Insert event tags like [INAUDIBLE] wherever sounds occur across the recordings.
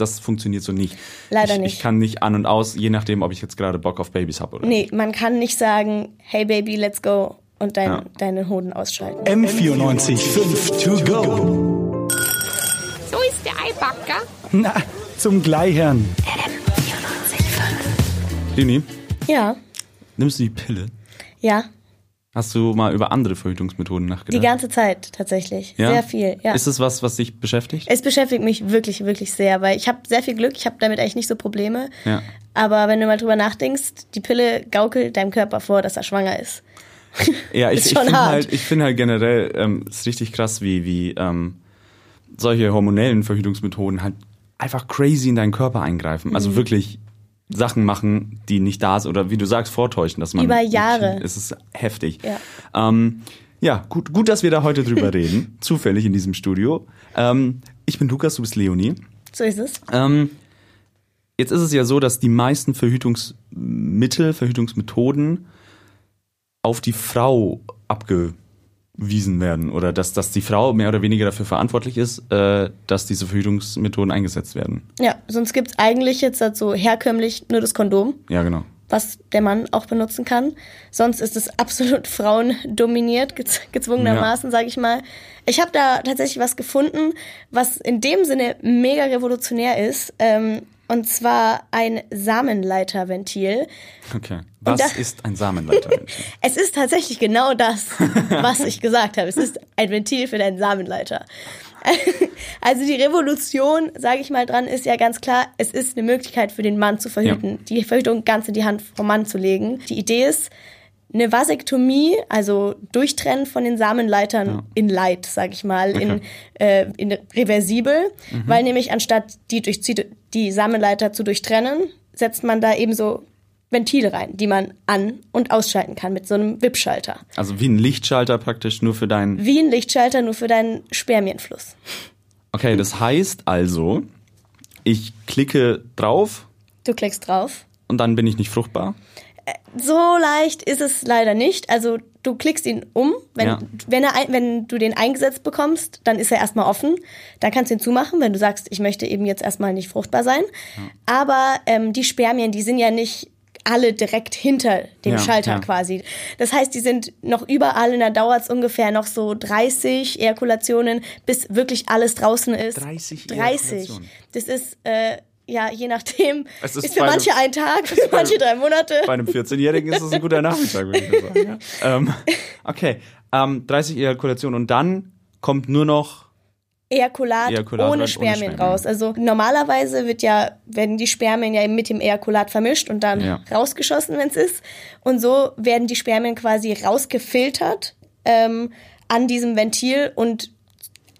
das funktioniert so nicht. Leider ich, nicht. Ich kann nicht an und aus, je nachdem, ob ich jetzt gerade Bock auf Babys habe oder Nee, nicht. man kann nicht sagen, hey Baby, let's go und dein, Ja. deine Hoden ausschalten. M94 5 to go. So ist der Eibacker. Na, zum Gleichern. Lini, Ja, nimmst du die Pille? ja, Hast du mal über andere Verhütungsmethoden die nachgedacht? ganze Zeit tatsächlich. ja? Sehr viel, ja. Ist es was, was dich beschäftigt? Es beschäftigt mich wirklich, wirklich sehr, weil ich habe sehr viel Glück, ich habe damit eigentlich nicht so Probleme. Ja. Aber wenn du mal drüber nachdenkst, die Pille gaukelt deinem Körper vor, dass er schwanger ist. [LAUGHS] Ja, ich, Ist ich schon finde hart. halt, ich finde halt generell, ähm, ist richtig krass, wie, wie ähm, solche hormonellen Verhütungsmethoden halt einfach crazy in deinen Körper eingreifen. Mhm. Also wirklich Sachen machen, die nicht da sind oder wie du sagst, vortäuschen, dass man Über Jahre. Es ist heftig. Ja. Ähm, ja, gut, gut, dass wir da heute drüber [LAUGHS] reden. Zufällig in diesem Studio. Ähm, ich bin Lukas, du bist Leonie. So ist es. Ähm, jetzt ist es ja so, dass die meisten Verhütungsmittel, Verhütungsmethoden auf die Frau abgewiesen werden oder dass, dass die Frau mehr oder weniger dafür verantwortlich ist, äh, dass diese Verhütungsmethoden eingesetzt werden. Ja, sonst gibt's eigentlich jetzt halt so herkömmlich nur das Kondom, Ja, genau. was der Mann auch benutzen kann. Sonst ist es absolut [LAUGHS] frauendominiert, gez gezwungenermaßen, sage ich mal. Ich habe da tatsächlich was gefunden, was in dem Sinne mega revolutionär ist. Ähm, und zwar ein Samenleiterventil. Okay. Was da- ist ein Samenleiter? [LAUGHS] Es ist tatsächlich genau das, was ich gesagt habe. Es ist ein Ventil für deinen Samenleiter. [LAUGHS] Also die Revolution, sage ich mal dran, ist ja ganz klar, es ist eine Möglichkeit für den Mann zu verhüten, die Verhütung ganz in die Hand vom Mann zu legen. Die Idee ist, eine Vasektomie, also Durchtrennen von den Samenleitern in Light, sage ich mal, in, Okay. äh, in reversibel, weil nämlich anstatt die, durch, die Samenleiter zu durchtrennen, setzt man da eben so Ventile rein, die man an- und ausschalten kann mit so einem Wippschalter. Also wie ein Lichtschalter praktisch nur für deinen. Wie ein Lichtschalter, nur für deinen Spermienfluss. Okay, das heißt also, ich klicke drauf Du klickst drauf. und dann bin ich nicht fruchtbar. So leicht ist es leider nicht. Also du klickst ihn um. Wenn, Ja. wenn, er, wenn du den eingesetzt bekommst, dann ist er erstmal offen. Dann kannst du ihn zumachen, wenn du sagst, ich möchte eben jetzt erstmal nicht fruchtbar sein. Aber ähm, die Spermien, die sind ja nicht alle direkt hinter dem Ja, Schalter ja. quasi. Das heißt, die sind noch überall und da dauert es ungefähr noch so 30 Ejakulationen, bis wirklich alles draußen ist. 30 30. Ejakulationen. Das ist, äh, ja, je nachdem. Es ist, ist für manche einem- ein Tag, für manche drei Monate. Bei einem 14-Jährigen ist das ein guter Nachmittag, würde ich sagen. [LAUGHS] Ja. Ähm, okay, ähm, 30 Ejakulationen und dann kommt nur noch Ejakulat, Ejakulat ohne ohne Spermien Spermien. raus. Also normalerweise wird ja, werden die Spermien ja mit dem Ejakulat vermischt und dann Ja. rausgeschossen, wenn es ist. Und so werden die Spermien quasi rausgefiltert ähm, an diesem Ventil und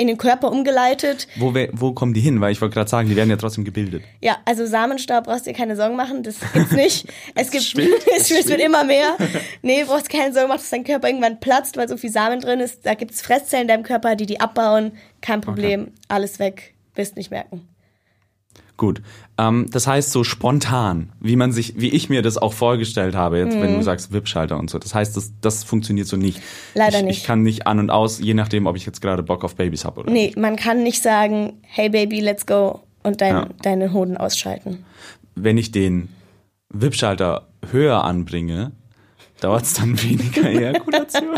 in den Körper umgeleitet. Wo, wo kommen die hin? Weil ich wollte gerade sagen, die werden ja trotzdem gebildet. Ja, also Samenstau brauchst du dir keine Sorgen machen, das gibt's nicht. [LAUGHS] Es gibt, es, [LAUGHS] es wird immer mehr. Nee, brauchst keine Sorgen machen, dass dein Körper irgendwann platzt, weil so viel Samen drin ist. Da gibt's Fresszellen in deinem Körper, die die abbauen. Kein Problem, alles weg, wirst nicht merken. Gut. Ähm, das heißt so spontan, wie man sich, wie ich mir das auch vorgestellt habe, jetzt wenn du sagst Wippschalter und so. Das heißt, das, das funktioniert so nicht. Mhm. Leider ich, nicht. Ich kann nicht an und aus, je nachdem, ob ich jetzt gerade Bock auf Babys habe oder Nee, man kann nicht sagen, hey Baby, let's go und dein, Ja. deine Hoden ausschalten. wenn ich den Wippschalter höher anbringe, dauert es dann weniger Ejakulation. [LAUGHS]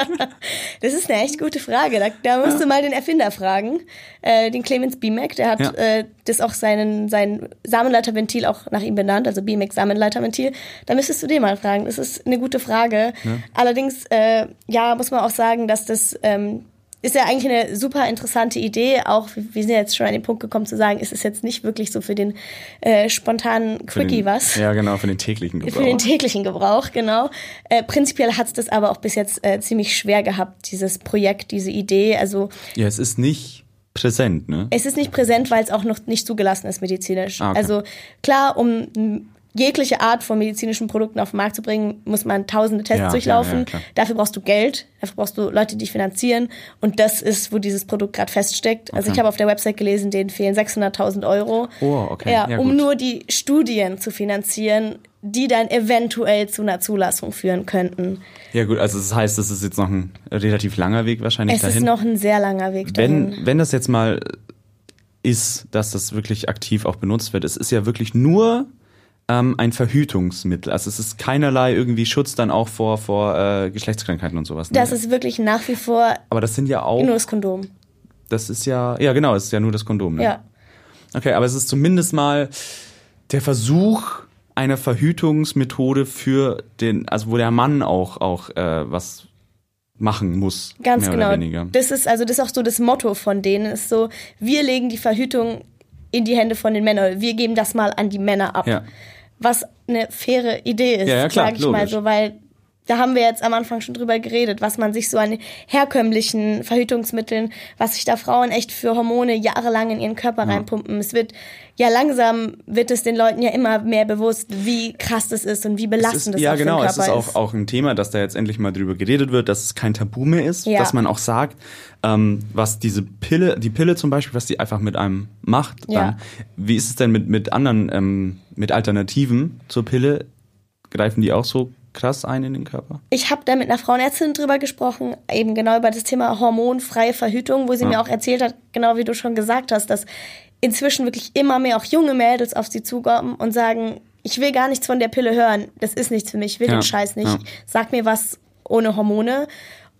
Das ist eine echt gute Frage. Da, da musst du mal den Erfinder fragen, äh, den Clemens Bimek. Der hat Ja. äh, das auch seinen sein Samenleiterventil auch nach ihm benannt, also Bimek Samenleiterventil. Da müsstest du den mal fragen. Das ist eine gute Frage. Allerdings, äh, ja, muss man auch sagen, dass das ähm, ist ja eigentlich eine super interessante Idee. Auch wir sind jetzt schon an den Punkt gekommen zu sagen, ist es jetzt nicht wirklich so für den äh, spontanen Quickie den, was. Ja, genau, für den täglichen Gebrauch. [LAUGHS] Für den täglichen Gebrauch, genau. Äh, prinzipiell hat es das aber auch bis jetzt äh, ziemlich schwer gehabt, dieses Projekt, diese Idee. Also ja, es ist nicht präsent, ne? es ist nicht präsent, weil es auch noch nicht zugelassen ist medizinisch. Ah, okay. Also klar, um jegliche Art von medizinischen Produkten auf den Markt zu bringen, muss man tausende Tests Ja, durchlaufen. ja, ja. Dafür brauchst du Geld, dafür brauchst du Leute, die dich finanzieren. Und das ist, wo dieses Produkt gerade feststeckt. Also Okay. ich habe auf der Website gelesen, denen fehlen 600.000 Euro. Oh, okay. Ja, um nur die Studien zu finanzieren, die dann eventuell zu einer Zulassung führen könnten. Ja gut, also das heißt, es ist jetzt noch ein relativ langer Weg wahrscheinlich Es dahin. ist noch ein sehr langer Weg dahin. wenn, wenn das jetzt mal ist, dass das wirklich aktiv auch benutzt wird. Es ist ja wirklich nur ähm, ein Verhütungsmittel. Also es ist keinerlei irgendwie Schutz dann auch vor, vor äh, Geschlechtskrankheiten und sowas. Ne? Das ist wirklich nach wie vor Aber das sind ja auch, nur das Kondom. das ist ja, ja genau, es ist ja nur das Kondom. Ne? Ja. Okay, aber es ist zumindest mal der Versuch einer Verhütungsmethode für den, also wo der Mann auch, auch äh, was machen muss. Ganz genau. Das ist also das ist auch so das Motto von denen ist so, wir legen die Verhütung in die Hände von den Männern. Wir geben das mal an die Männer ab. Ja. Was eine faire Idee ist, Ja, ja, sage ich mal logisch. so, weil da haben wir jetzt am Anfang schon drüber geredet, was man sich so an herkömmlichen Verhütungsmitteln, was sich da Frauen echt für Hormone jahrelang in ihren Körper reinpumpen. Es wird ja langsam wird es den Leuten ja immer mehr bewusst, wie krass das ist und wie Es belastend ist, das ja, genau. Es ist auch, auch ein Thema, dass da jetzt endlich mal drüber geredet wird, dass es kein Tabu mehr ist, Ja. dass man auch sagt, ähm, was diese Pille, die Pille zum Beispiel, was die einfach mit einem macht. Dann, Ja. Wie ist es denn mit, mit anderen, ähm, mit Alternativen zur Pille? Greifen die auch so krass ein in den Körper? Ich habe da mit einer Frauenärztin drüber gesprochen, eben genau über das Thema hormonfreie Verhütung, wo sie mir auch erzählt hat, genau wie du schon gesagt hast, dass inzwischen wirklich immer mehr auch junge Mädels auf sie zukommen und sagen, ich will gar nichts von der Pille hören, das ist nichts für mich, ich will Ja, den Scheiß nicht, ja. sag mir was ohne Hormone.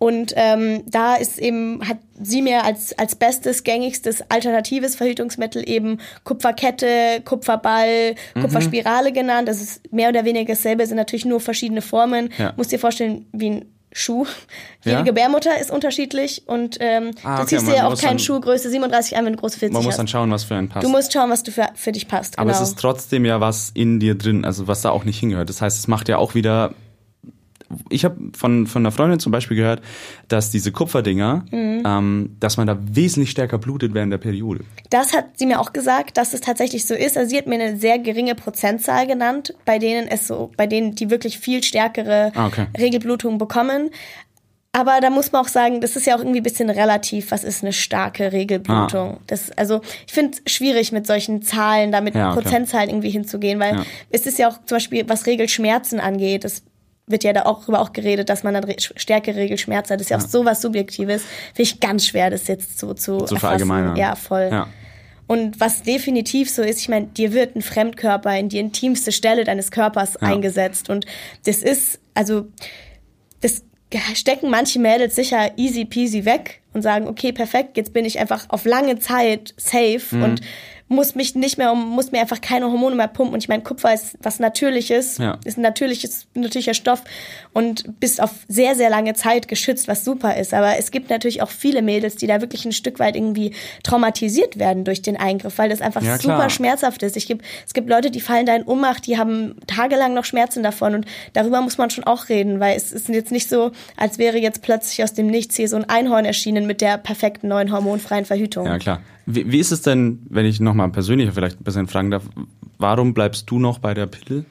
Und ähm, da ist eben, hat sie mir als, als bestes, gängigstes alternatives Verhütungsmittel eben Kupferkette, Kupferball, Mhm. Kupferspirale genannt. Das ist mehr oder weniger dasselbe, sind natürlich nur verschiedene Formen. Ja. Musst dir vorstellen, wie ein Schuh. Jede Ja? Gebärmutter ist unterschiedlich und ähm, Ah, du okay, ziehst dir auch muss keinen Schuh Größe 37 an, wenn du große 40 Man muss hast. dann schauen, was für einen passt. du musst schauen, was du für, für dich passt. Aber genau. es ist trotzdem ja was in dir drin, also was da auch nicht hingehört. Das heißt, es macht ja auch wieder. Ich habe von, von einer Freundin zum Beispiel gehört, dass diese Kupferdinger, Mhm. ähm, dass man da wesentlich stärker blutet während der Periode. Das hat sie mir auch gesagt, dass es tatsächlich so ist. Also sie hat mir eine sehr geringe Prozentzahl genannt, bei denen es so, bei denen die wirklich viel stärkere Ah, okay. Regelblutung bekommen. Aber da muss man auch sagen, das ist ja auch irgendwie ein bisschen relativ. Was ist eine starke Regelblutung? Ah. Das, also ich finde es schwierig, mit solchen Zahlen, da mit Ja, okay. Prozentzahlen irgendwie hinzugehen, weil Ja. es ist ja auch zum Beispiel, was Regelschmerzen angeht, das wird ja da auch darüber auch geredet, dass man dann re- stärkere Regelschmerzen hat. Das ist ja auch sowas Subjektives. Finde ich ganz schwer, das jetzt so zu, Zu verallgemeinern. Ja, voll. Ja. Und was definitiv so ist, ich meine, dir wird ein Fremdkörper in die intimste Stelle deines Körpers eingesetzt. Und das ist, also, das stecken manche Mädels sicher easy peasy weg und sagen, okay, perfekt, jetzt bin ich einfach auf lange Zeit safe Mhm. und muss mich nicht mehr um, muss mir einfach keine Hormone mehr pumpen. Und ich meine, Kupfer ist was Natürliches, Ja. ist ein natürliches, natürlicher Stoff und bist auf sehr, sehr lange Zeit geschützt, was super ist. Aber es gibt natürlich auch viele Mädels, die da wirklich ein Stück weit irgendwie traumatisiert werden durch den Eingriff, weil das einfach Ja, super schmerzhaft ist. Ich gibt, es gibt Leute, die fallen da in Ohnmacht, die haben tagelang noch Schmerzen davon und darüber muss man schon auch reden, weil es ist jetzt nicht so, als wäre jetzt plötzlich aus dem Nichts hier so ein Einhorn erschienen mit der perfekten neuen hormonfreien Verhütung. Ja, klar. Wie, wie ist es denn, wenn ich nochmal persönlicher vielleicht ein bisschen fragen darf, warum bleibst du noch bei der Pille?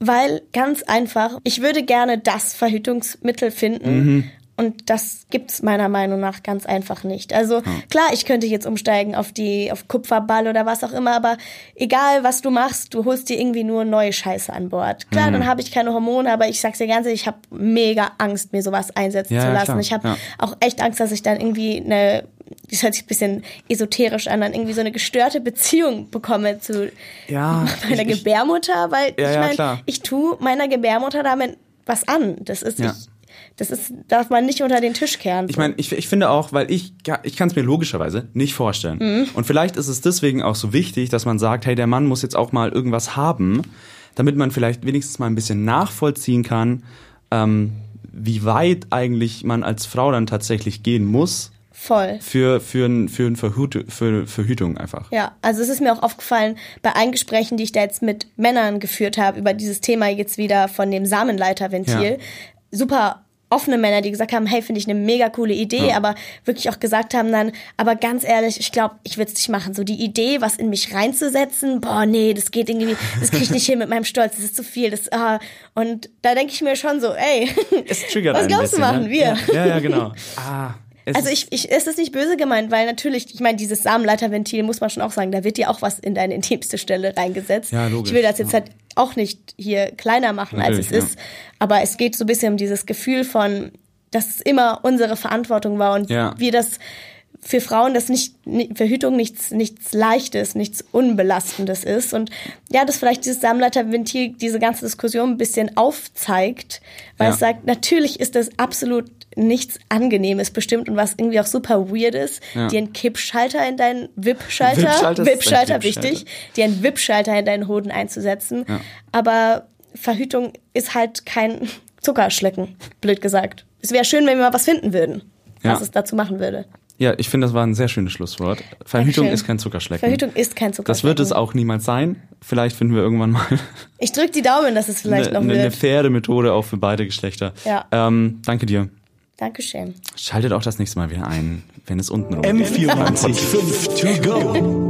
Weil ganz einfach, ich würde gerne das Verhütungsmittel finden. Und das gibt's meiner Meinung nach ganz einfach nicht. Also klar, ich könnte jetzt umsteigen auf die auf Kupferball oder was auch immer, aber egal was du machst, du holst dir irgendwie nur neue Scheiße an Bord. Klar, dann habe ich keine Hormone, aber ich sag's dir ganz ehrlich, ich habe mega Angst, mir sowas einsetzen Ja, zu lassen. klar, Ich habe ja. auch echt Angst, dass ich dann irgendwie eine das hört sich ein bisschen esoterisch an, dann irgendwie so eine gestörte Beziehung bekomme zu Ja, [LAUGHS] meiner ich- Gebärmutter, weil ich meine, ich tue meiner Gebärmutter damit was an. Das ist, Ja. ich, das ist, darf man nicht unter den Tisch kehren. Ich meine, ich, ich finde auch, weil ich, ich kann es mir logischerweise nicht vorstellen. Mhm. Und vielleicht ist es deswegen auch so wichtig, dass man sagt, hey, der Mann muss jetzt auch mal irgendwas haben, damit man vielleicht wenigstens mal ein bisschen nachvollziehen kann, ähm, wie weit eigentlich man als Frau dann tatsächlich gehen muss voll. für, für, ein, für, ein Verhüt, für Verhütung einfach. Ja, also es ist mir auch aufgefallen bei allen Gesprächen, die ich da jetzt mit Männern geführt habe, über dieses Thema jetzt wieder von dem Samenleiterventil. Ja. Super offene Männer, die gesagt haben, hey, finde ich eine mega coole Idee, Ja. aber wirklich auch gesagt haben dann, aber ganz ehrlich, ich glaube, ich würde es nicht machen. So die Idee, was in mich reinzusetzen, boah, nee, das geht irgendwie, das kriege ich nicht hin mit meinem Stolz, das ist zu viel. Das, ah. Und da denke ich mir schon so, ey, Es triggert [LAUGHS] was glaubst du bisschen, machen ne? wir? Ja, ja, ja genau. Ah, es Also ist- ich, ich, es ist nicht böse gemeint, weil natürlich, ich meine, dieses Samenleiterventil muss man schon auch sagen, da wird dir auch was in deine [LAUGHS] intimste Stelle reingesetzt. Ja, logisch, ich will das jetzt ja. halt auch nicht hier kleiner machen, als es Natürlich, ist. Aber es geht so ein bisschen um dieses Gefühl von, dass es immer unsere Verantwortung war und Ja. wir das für Frauen das nicht, ni- Verhütung nichts, nichts Leichtes, nichts Unbelastendes ist. Und ja, dass vielleicht dieses Samenleiterventil diese ganze Diskussion ein bisschen aufzeigt, weil Ja. es sagt, natürlich ist das absolut nichts Angenehmes bestimmt und was irgendwie auch super weird ist, Ja. dir einen Kippschalter in deinen ein VIP-Schalter Kippschalter. wichtig, dir einen VIP-Schalter in deinen Hoden einzusetzen. Aber Verhütung ist halt kein Zuckerschlecken, blöd gesagt. Es wäre schön, wenn wir mal was finden würden, was Ja. es dazu machen würde. Ja, ich finde, das war ein sehr schönes Schlusswort. Verhütung Dankeschön. ist kein Zuckerschlecken. Verhütung ist kein Zuckerschlecken. das wird es auch niemals sein. Vielleicht finden wir irgendwann mal [LAUGHS] Ich drücke die Daumen, dass es vielleicht eine, noch eine, eine wird. faire Methode auch für beide Geschlechter. Ja. Ähm, danke dir. Dankeschön. Schaltet auch das nächste Mal wieder ein, wenn es unten rum M94 5 to go.